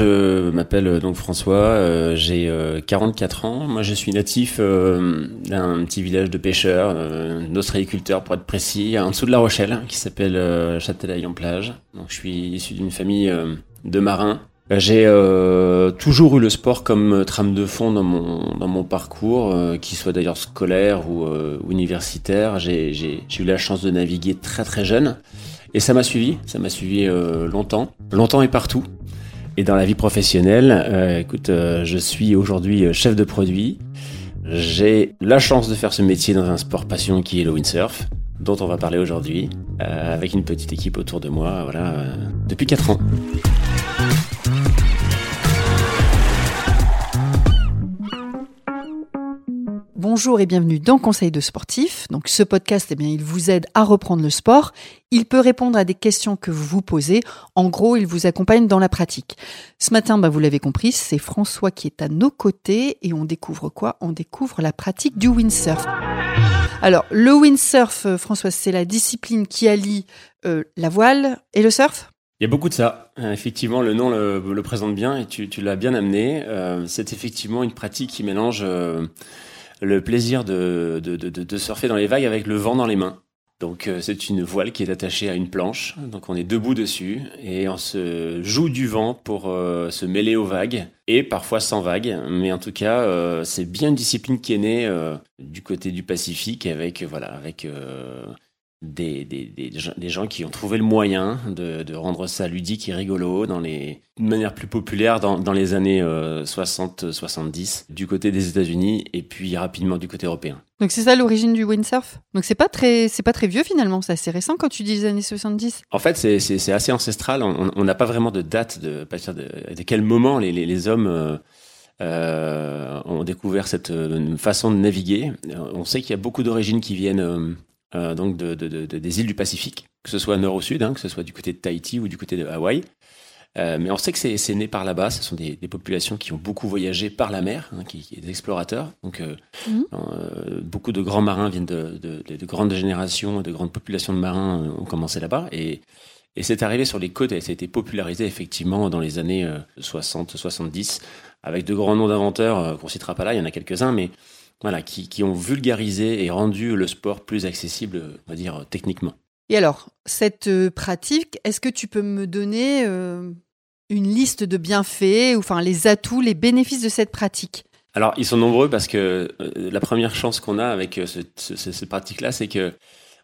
je m'appelle donc François, j'ai 44 ans. Moi, je suis natif d'un petit village de pêcheurs, d'ostréiculteurs pour être précis, en dessous de La Rochelle, qui s'appelle Châtelaille-en-Plage. Donc, je suis issu d'une famille de marins j'ai euh, toujours eu le sport comme trame de fond dans mon dans mon parcours, euh, qu'il soit d'ailleurs scolaire ou euh, universitaire. J'ai eu la chance de naviguer très très jeune et ça m'a suivi, ça m'a suivi euh, longtemps, longtemps et partout. Et dans la vie professionnelle, écoute, je suis aujourd'hui chef de produit. J'ai la chance de faire ce métier dans un sport passion qui est le windsurf, dont on va parler aujourd'hui, avec une petite équipe autour de moi, voilà, depuis 4 ans. Bonjour et bienvenue dans Conseil de sportif. Donc ce podcast, eh bien, il vous aide à reprendre le sport. Il peut répondre à des questions que vous vous posez. En gros, il vous accompagne dans la pratique. Ce matin, bah, vous l'avez compris, c'est François qui est à nos côtés et on découvre quoi? On découvre la pratique du windsurf. Alors, le windsurf, euh, François, c'est la discipline qui allie euh, la voile et le surf? Il y a beaucoup de ça. Euh, effectivement, le nom le, présente bien et tu, l'as bien amené. c'est effectivement une pratique qui mélange le plaisir de, de, de, de, surfer dans les vagues avec le vent dans les mains. Donc euh, c'est une voile qui est attachée à une planche, donc on est debout dessus et on se joue du vent pour euh, se mêler aux vagues et parfois sans vagues, mais en tout cas euh, c'est bien une discipline qui est née du côté du Pacifique avec voilà avec des, des, des, gens qui ont trouvé le moyen de, de, rendre ça ludique et rigolo dans les, de manière plus populaire dans, dans les années 60-70 euh, du côté des États-Unis et puis rapidement du côté européen. Donc c'est ça l'origine du windsurf? Donc c'est pas très c'est pas très vieux finalement, c'est assez récent quand tu dis les années 70. En fait c'est c'est assez ancestral. On n'a pas vraiment de date de de, de quel moment les les, les hommes euh, euh, ont découvert cette euh, façon de naviguer. On sait qu'il y a beaucoup d'origines qui viennent euh, donc de, de, de, des îles du Pacifique, que ce soit nord ou sud, hein, que ce soit du côté de Tahiti ou du côté de Hawaï. Euh, mais on sait que c'est né par là-bas. Ce sont des, des, populations qui ont beaucoup voyagé par la mer, hein, qui, qui, des explorateurs. Donc, euh, mhm. euh, beaucoup de grands marins viennent de, de, de, grandes générations, de grandes populations de marins ont commencé là-bas. Et, et c'est arrivé sur les côtes et ça a été popularisé effectivement dans les années 60-70 avec de grands noms d'inventeurs qu'on citera pas là. Il y en a quelques-uns, mais voilà, qui, qui, ont vulgarisé et rendu le sport plus accessible, on va dire, techniquement. Et alors, cette euh, pratique, est-ce que tu peux me donner euh, une liste de bienfaits, ou enfin les atouts, les bénéfices de cette pratique? Alors, ils sont nombreux parce que euh, la première chance qu'on a avec ce, ce, cette pratique-là, c'est que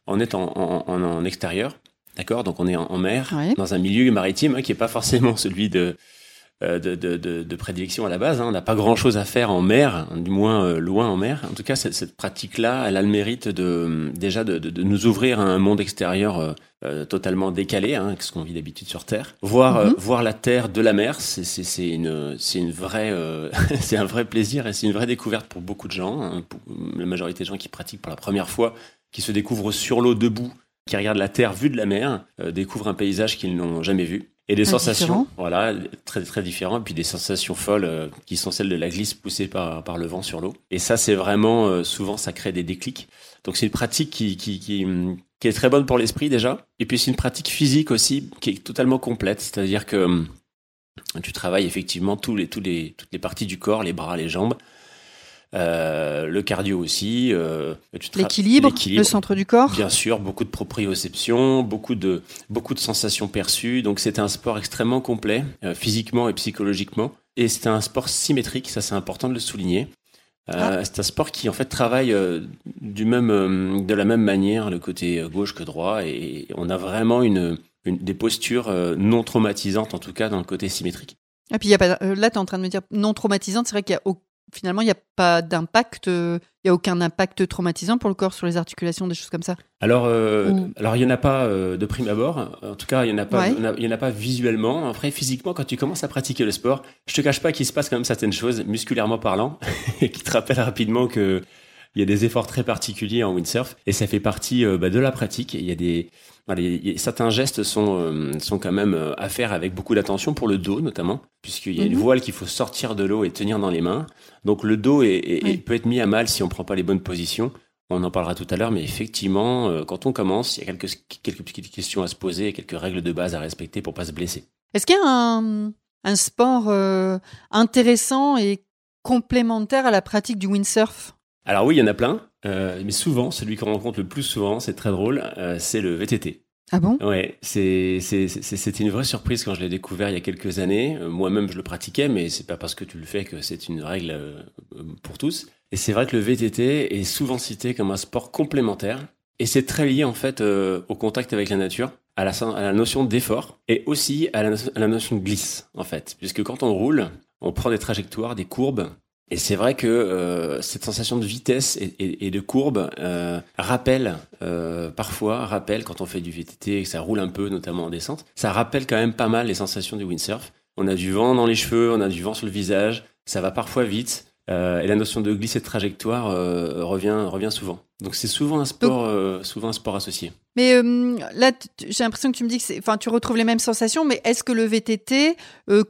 on est en, en, en extérieur, d'accord? Donc, on est en, mer, dans un milieu maritime hein, qui n'est pas forcément celui de de, de, de, de, prédilection à la base. Hein. On n'a pas grand-chose à faire en mer, du moins euh, loin en mer. En tout cas, cette, cette pratique-là, elle a le mérite de déjà de, de, nous ouvrir à un monde extérieur euh, totalement décalé, hein, ce qu'on vit d'habitude sur Terre. Voir mhm. voir la Terre de la mer, c'est une une vraie c'est un vrai plaisir et c'est une vraie découverte pour beaucoup de gens. Hein, pour la majorité des gens qui pratiquent pour la première fois, qui se découvrent sur l'eau debout, qui regardent la Terre vue de la mer, découvrent un paysage qu'ils n'ont jamais vu et des sensations, voilà, très très différents, et puis des sensations folles euh, qui sont celles de la glisse poussée par par le vent sur l'eau. Et ça, c'est vraiment euh, souvent ça crée des déclics. Donc c'est une pratique qui qui qui, qui est très bonne pour l'esprit déjà, et puis c'est une pratique physique aussi qui est totalement complète, c'est-à-dire que hum, tu travailles effectivement tous les tous les toutes les parties du corps, les bras, les jambes. Euh, le cardio aussi. Euh, L'équilibre, le centre du corps. Bien sûr, beaucoup de proprioception, beaucoup de, beaucoup de sensations perçues. Donc c'est un sport extrêmement complet, euh, physiquement et psychologiquement. Et c'est un sport symétrique, ça c'est important de le souligner. Ah. C'est un sport qui en fait travaille du même, de la même manière le côté gauche que droit et on a vraiment une, une des postures non traumatisantes en tout cas dans le côté symétrique. Et puis, y a pas, là, tu es en train de me dire non traumatisante, c'est vrai qu'il y a finalement, il n'y a pas d'impact, il n'y a aucun impact traumatisant pour le corps sur les articulations, des choses comme ça Alors, euh, alors il n'y en a pas euh, de prime abord. En tout cas, il n'y en, a pas, il y en a pas visuellement. Après, physiquement, quand tu commences à pratiquer le sport, je te cache pas qu'il se passe quand même certaines choses, musculairement parlant, et qui te rappellent rapidement que il y a des efforts très particuliers en windsurf et ça fait partie euh, bah, de la pratique. Il y a des certains gestes sont euh, sont quand même euh, à faire avec beaucoup d'attention pour le dos notamment, puisqu'il y a une mhm. voile qu'il faut sortir de l'eau et tenir dans les mains. Donc le dos est, peut être mis à mal si on prend pas les bonnes positions. On en parlera tout à l'heure, mais effectivement, quand on commence, il y a quelques quelques petites questions à se poser, quelques règles de base à respecter pour pas se blesser. Est-ce qu'il y a un un sport intéressant et complémentaire à la pratique du windsurf? Alors oui, il y en a plein, mais souvent, celui qu'on rencontre le plus souvent, c'est très drôle, c'est le VTT. Ah bon? Ouais, c'est c'était une vraie surprise quand je l'ai découvert il y a quelques années. Euh, moi-même, je le pratiquais, mais c'est pas parce que tu le fais que c'est une règle euh, pour tous. Et c'est vrai que le VTT est souvent cité comme un sport complémentaire, et c'est très lié en fait euh, au contact avec la nature, à la, à la notion d'effort, et aussi à la, à la notion de glisse en fait, puisque quand on roule, on prend des trajectoires, des courbes, et c'est vrai que euh, cette sensation de vitesse et, de courbe euh, rappelle euh, parfois, rappelle quand on fait du VTT et que ça roule un peu, notamment en descente, ça rappelle quand même pas mal les sensations du windsurf. On a du vent dans les cheveux, on a du vent sur le visage, ça va parfois vite. Euh, et la notion de glisser de trajectoire euh, revient, revient souvent. Donc c'est souvent un sport, euh, souvent un sport associé. Mais là, j'ai l'impression que tu me dis que enfin, tu retrouves les mêmes sensations, mais est-ce que le VTT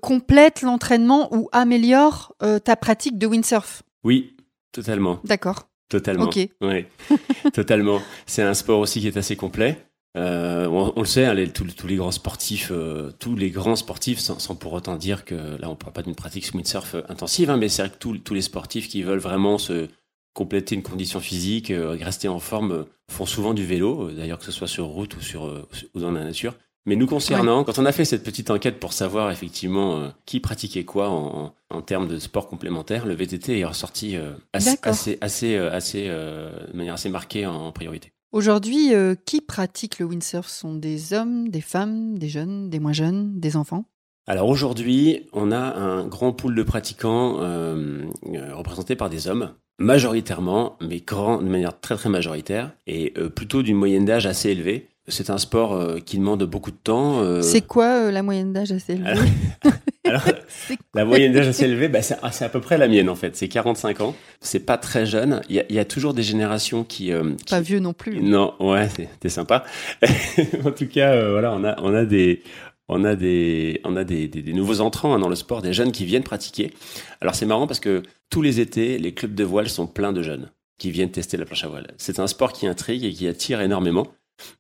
complète l'entraînement ou améliore ta pratique de windsurf? Oui, totalement. D'accord. Totalement. Ok. Oui, totalement. C'est un sport aussi qui est assez complet. Euh, on, le sait, hein, tous, les grands sportifs, euh, tous les grands sportifs, sans, pour autant dire que là on parle pas d'une pratique windsurf intensive, hein, mais c'est vrai que tous les sportifs qui veulent vraiment se compléter une condition physique, euh, rester en forme, font souvent du vélo, d'ailleurs que ce soit sur route ou sur ou dans la nature. Mais nous concernant, quand on a fait cette petite enquête pour savoir effectivement qui pratiquait quoi en, en, termes de sport complémentaire, le VTT est ressorti assez, assez, assez, assez de manière assez marquée en priorité. Aujourd'hui, euh, qui pratique le windsurf? Sont des hommes, des femmes, des jeunes, des moins jeunes, des enfants? Alors aujourd'hui, on a un grand pool de pratiquants euh, euh, représentés par des hommes, majoritairement, mais grand, de manière très très majoritaire, et plutôt d'une moyenne d'âge assez élevée. C'est un sport qui demande beaucoup de temps. C'est quoi la moyenne d'âge assez élevée? Alors, la moyenne d'âge assez élevée, bah, c'est à peu près la mienne en fait. C'est 45 ans. C'est pas très jeune. Il y a, y a, toujours des générations qui, euh, Pas vieux non plus. Non, ouais, c'est sympa. en tout cas, euh, voilà, on a, on a des, on a des, on a des, des, nouveaux entrants hein, dans le sport, des jeunes qui viennent pratiquer. Alors c'est marrant parce que tous les étés, les clubs de voile sont pleins de jeunes qui viennent tester la planche à voile. C'est un sport qui intrigue et qui attire énormément.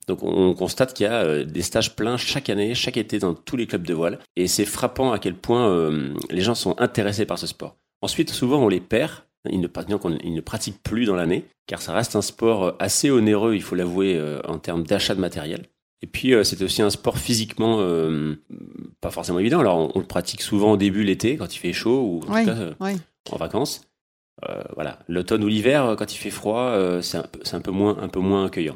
Donc on constate qu'il y a euh, des stages pleins chaque année, chaque été dans tous les clubs de voile. Et c'est frappant à quel point euh, les gens sont intéressés par ce sport. Ensuite, souvent on les perd. Ils ne, ils ne pratiquent plus dans l'année, car ça reste un sport euh, assez onéreux, il faut l'avouer, en termes d'achat de matériel. Et puis c'est aussi un sport physiquement pas forcément évident. Alors on, le pratique souvent au début l'été, quand il fait chaud, ou en tout cas en vacances. voilà, l'automne ou l'hiver, quand il fait froid, c'est un, un, peu moins, un peu moins accueillant.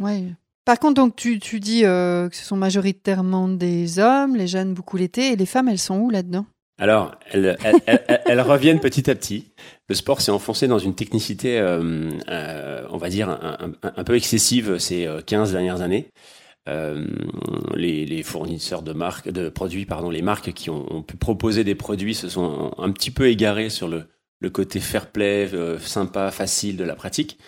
Par contre, donc tu, dis euh, que ce sont majoritairement des hommes, les jeunes beaucoup l'été, et les femmes, elles sont où là-dedans? Alors, elles, reviennent petit à petit. Le sport s'est enfoncé dans une technicité, euh, euh, on va dire, un, peu excessive ces 15 dernières années. les, fournisseurs de marques, de produits, pardon, les marques qui ont, pu proposer des produits se sont un, petit peu égarés sur le, le côté fair play, sympa, facile de la pratique.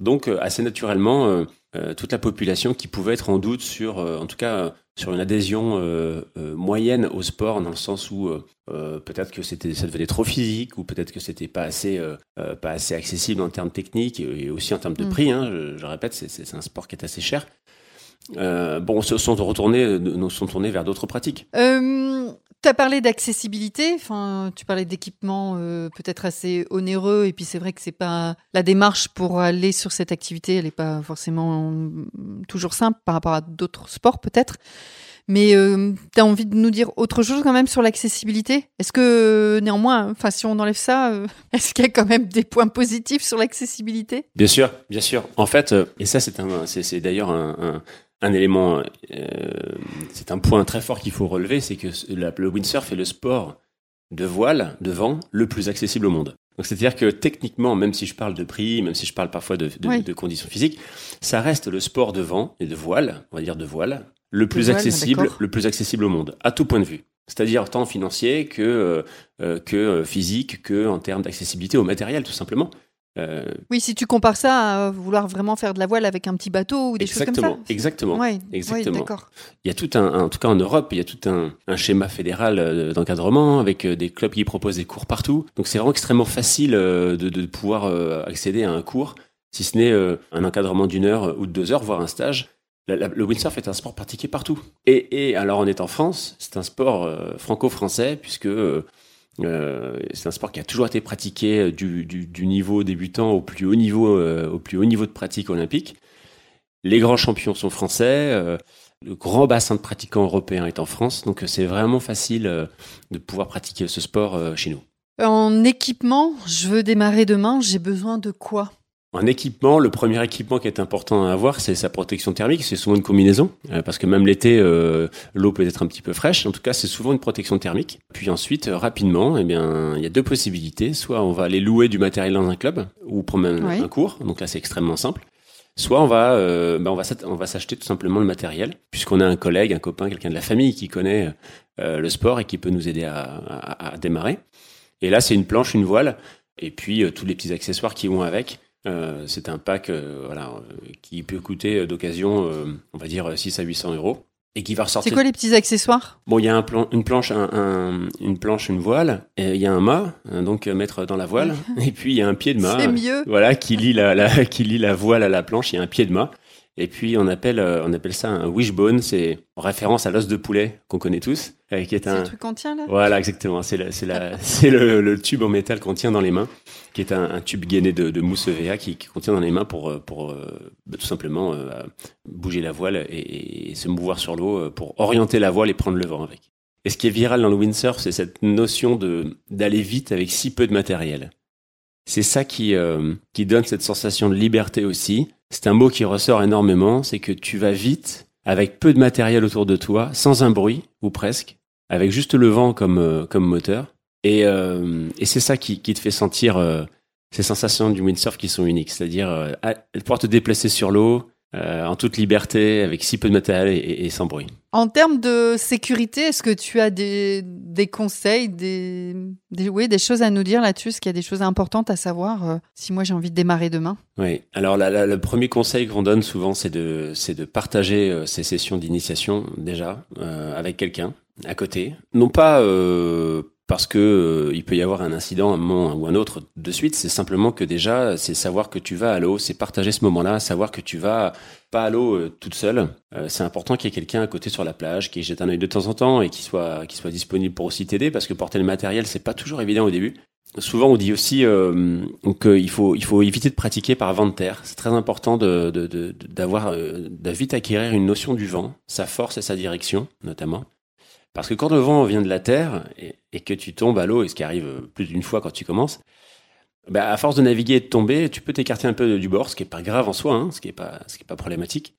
Donc, assez naturellement, euh, toute la population qui pouvait être en doute sur, euh, en tout cas, sur une adhésion euh, moyenne au sport, dans le sens où peut-être que c'était, ça devenait trop physique, ou peut-être que c'était pas assez, pas assez accessible en termes techniques et, aussi en termes de mm. prix. Hein, je, répète, c'est, un sport qui est assez cher. bon, se sont retournés, sont tournés vers d'autres pratiques. Tu as parlé d'accessibilité, enfin, tu parlais d'équipements euh, peut-être assez onéreux, et puis c'est vrai que c'est pas la démarche pour aller sur cette activité, elle n'est pas forcément mm, toujours simple par rapport à d'autres sports peut-être. Mais euh, tu as envie de nous dire autre chose quand même sur l'accessibilité? Est-ce que néanmoins, enfin si on enlève ça, euh, est-ce qu'il y a quand même des points positifs sur l'accessibilité? Bien sûr, bien sûr. En fait, et ça c'est d'ailleurs un élément, euh, c'est un point très fort qu'il faut relever, c'est que le windsurf est le sport de voile, de vent, le plus accessible au monde. Donc c'est-à-dire que techniquement, même si je parle de prix, même si je parle parfois de, conditions physiques, ça reste le sport de vent et de voile, on va dire de voile, le plus accessible, le plus accessible au monde, à tout point de vue. C'est-à-dire tant financier que euh, euh, que physique, que en termes d'accessibilité au matériel, tout simplement. Euh, oui, si tu compares ça à vouloir vraiment faire de la voile avec un petit bateau ou des choses comme ça. Exactement, exactement. il y a tout un, en tout cas en Europe, il y a tout un, un schéma fédéral euh, d'encadrement avec euh, des clubs qui proposent des cours partout. Donc c'est vraiment extrêmement facile de, de pouvoir accéder à un cours, si ce n'est un encadrement d'une heure ou de deux heures, voire un stage. le windsurf est un sport pratiqué partout. Et, alors on est en France, c'est un sport franco-français puisque c'est un sport qui a toujours été pratiqué du, du, niveau débutant au plus haut niveau, au plus haut niveau de pratique olympique. Les grands champions sont français le grand bassin de pratiquants européens est en France, donc c'est vraiment facile euh, de pouvoir pratiquer ce sport euh, chez nous. En équipement, je veux démarrer demain, j'ai besoin de quoi? En équipement, le premier équipement qui est important à avoir, c'est sa protection thermique. C'est souvent une combinaison, euh, parce que même l'été, l'eau peut être un petit peu fraîche. En tout cas, c'est souvent une protection thermique. Puis ensuite, rapidement, eh bien, il y a deux possibilités. Soit on va aller louer du matériel dans un club, ou prendre un cours. Donc là, c'est extrêmement simple. Soit on va, euh, ben on va, on va s'acheter tout simplement le matériel, puisqu'on a un collègue, un copain, quelqu'un de la famille qui connaît euh, le sport et qui peut nous aider à, à, démarrer. Et là, c'est une planche, une voile, et puis euh, tous les petits accessoires qui vont avec. C'est un pack voilà, qui peut coûter d'occasion, on va dire 6 à 800 euros et qui va ressortir. C'est quoi les petits accessoires? Bon, il y a un plan, une planche, un, une planche, une voile. Et il y a un mât, hein, donc euh, mettre dans la voile. et puis il y a un pied de mât. C'est mieux. Voilà, qui lie la, la, qui lie la voile à la planche. Il y a un pied de mât. Et puis on appelle, euh, on appelle ça un wishbone, c'est en référence à l'os de poulet qu'on connaît tous, euh, qui est un. C'est le truc qu'on tient là? Voilà, exactement. C'est le, le, tube en métal qu'on tient dans les mains, qui est un, un tube gainé de, de mousse EVA qui, qui contient dans les mains pour pour bah, tout simplement bouger la voile et, et se mouvoir sur l'eau pour orienter la voile et prendre le vent avec. Et ce qui est viral dans le windsurf, c'est cette notion de d'aller vite avec si peu de matériel. C'est ça qui qui donne cette sensation de liberté aussi c'est un mot qui ressort énormément, c'est que tu vas vite, avec peu de matériel autour de toi, sans un bruit, ou presque, avec juste le vent comme, euh, comme moteur. Et, euh, et c'est ça qui, qui, te fait sentir euh, ces sensations du windsurf qui sont uniques, c'est-à-dire pouvoir te déplacer sur l'eau, euh, en toute liberté, avec si peu de matériel et, sans bruit. En termes de sécurité, est-ce que tu as des, des conseils, des, des, oui, des choses à nous dire là-dessus? Est-ce qu'il y a des choses importantes à savoir euh, si moi j'ai envie de démarrer demain? Oui, alors le premier conseil qu'on donne souvent, c'est de, c'est de partager euh, ces sessions d'initiation déjà avec quelqu'un à côté. Non pas parce que euh, il peut y avoir un incident un moment ou un autre de suite. C'est simplement que déjà, c'est savoir que tu vas à l'eau, c'est partager ce moment-là, savoir que tu vas pas à l'eau euh, toute seule. Euh, c'est important qu'il y ait quelqu'un à côté sur la plage qui jette un œil de temps en temps et qui soit qui soit disponible pour aussi t'aider parce que porter le matériel c'est pas toujours évident au début. Souvent, on dit aussi qu'il faut il faut éviter de pratiquer par vent de terre. C'est très important de d'avoir de vite acquérir une notion du vent, sa force et sa direction notamment. Parce que quand le vent vient de la terre et, que tu tombes à l'eau, et ce qui arrive plus d'une fois quand tu commences, bah, à force de naviguer et de tomber, tu peux t'écarter un peu du bord, ce qui est pas grave en soi, hein, ce qui est pas, ce qui est pas problématique.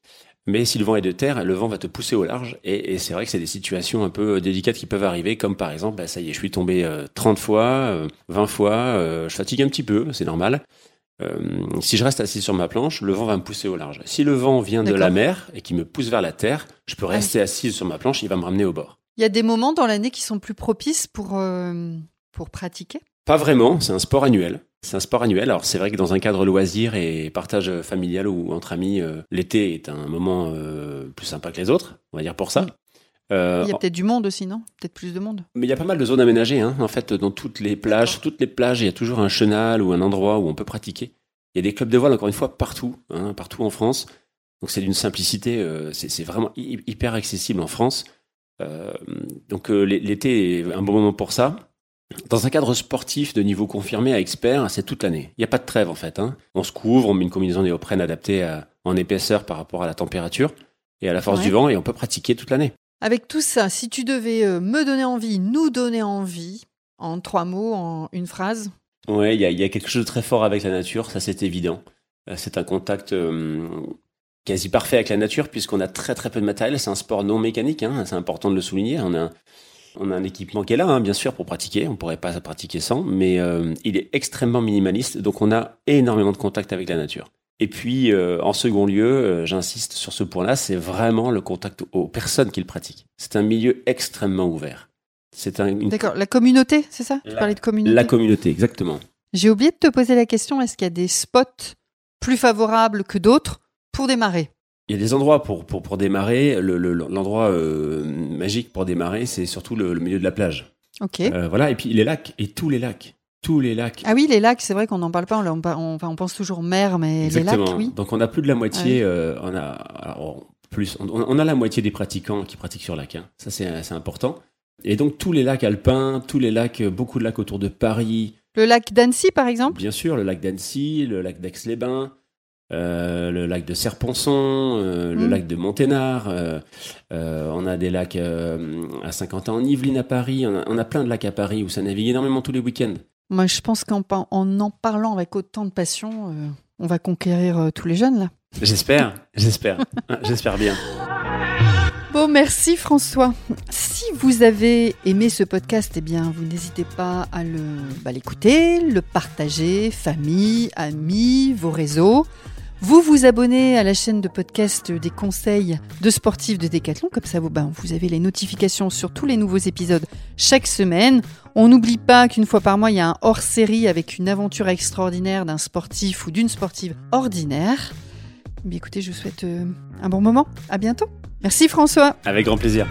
Mais si le vent est de terre, le vent va te pousser au large. Et, c'est vrai que c'est des situations un peu délicates qui peuvent arriver, comme par exemple, bah, ça y est, je suis tombé 30 euh, fois, 20 euh, fois, euh, je fatigue un petit peu, c'est normal. si je reste assis sur ma planche, le vent va me pousser au large. Si le vent vient de la mer et qui me pousse vers la terre, je peux ah rester assis sur ma planche, il va me ramener au bord. Il y a des moments dans l'année qui sont plus propices pour, euh, pour pratiquer? Pas vraiment, c'est un sport annuel. C'est un sport annuel. Alors c'est vrai que dans un cadre loisir et partage familial ou entre amis, euh, l'été est un moment euh, plus sympa que les autres, on va dire pour ça. il y a peut-être du monde aussi, non? Peut-être plus de monde. Mais il y a pas mal de zones aménagées. Hein. En fait, dans toutes les plages, sur toutes les plages, il y a toujours un chenal ou un endroit où on peut pratiquer. Il y a des clubs de voile, encore une fois, partout, hein, partout en France. Donc c'est d'une simplicité, c'est vraiment hyper accessible en France. Euh, donc euh, l'été est un bon moment pour ça. Dans un cadre sportif de niveau confirmé à expert, c'est toute l'année. Il n'y a pas de trêve en fait. Hein. On se couvre, on met une combinaison néoprène adaptée en épaisseur par rapport à la température et à la force du vent et on peut pratiquer toute l'année. Avec tout ça, si tu devais euh, me donner envie, nous donner envie, en trois mots, en une phrase Ouais, il y, a, quelque chose de très fort avec la nature, ça c'est évident. C'est un contact quasi parfait avec la nature puisqu'on a très très peu de matériel. C'est un sport non mécanique, hein, c'est important de le souligner. On a, on a un équipement qui est là, hein, bien sûr, pour pratiquer. On pourrait pas pratiquer sans, mais euh, il est extrêmement minimaliste, donc on a énormément de contact avec la nature. Et puis, euh, en second lieu, euh, j'insiste sur ce point-là, c'est vraiment le contact aux personnes qui le pratiquent. C'est un milieu extrêmement ouvert. C'est un. D'accord. La communauté, c'est ça? Tu parlais de communauté? La communauté, exactement. J'ai oublié de te poser la question est-ce qu'il y a des spots plus favorables que d'autres? Pour démarrer il y a des endroits pour, pour, pour démarrer. L'endroit euh, magique pour démarrer, c'est surtout le, milieu de la plage. Ok. Euh, voilà, et puis les lacs, et tous les lacs. Tous les lacs. Ah oui, les lacs, c'est vrai qu'on n'en parle pas, on, on, on, pense toujours mer, mais les lacs, oui. Donc on a plus de la moitié, euh, on a, plus. On, a la moitié des pratiquants qui pratiquent sur lac. Hein. Ça, c'est important. Et donc, tous les lacs alpins, tous les lacs, beaucoup de lacs autour de Paris. Le lac d'Annecy, par exemple? Bien sûr, le lac d'Annecy, le lac d'Aix-les-Bains. Euh, le lac de Serponçon, euh, le mm. lac de Monténard, euh, on a des lacs à Saint-Quentin en Yvelines à Paris, on a, plein de lacs à Paris où ça navigue énormément tous les week-ends. Moi, je pense qu'en en, en parlant avec autant de passion, on va conquérir tous les jeunes là. J'espère, j'espère, j'espère bien. Bon, merci François. Si vous avez aimé ce podcast, eh bien, vous n'hésitez pas à bah, l'écouter, le, le partager, famille, amis, vos réseaux. Vous vous abonnez à la chaîne de podcast des conseils de sportifs de Décathlon, comme ça vous, ben, vous avez les notifications sur tous les nouveaux épisodes chaque semaine. On n'oublie pas qu'une fois par mois, il y a un hors-série avec une aventure extraordinaire d'un sportif ou d'une sportive ordinaire. Mais écoutez, je vous souhaite euh, un bon moment. À bientôt. Merci François. Avec grand plaisir.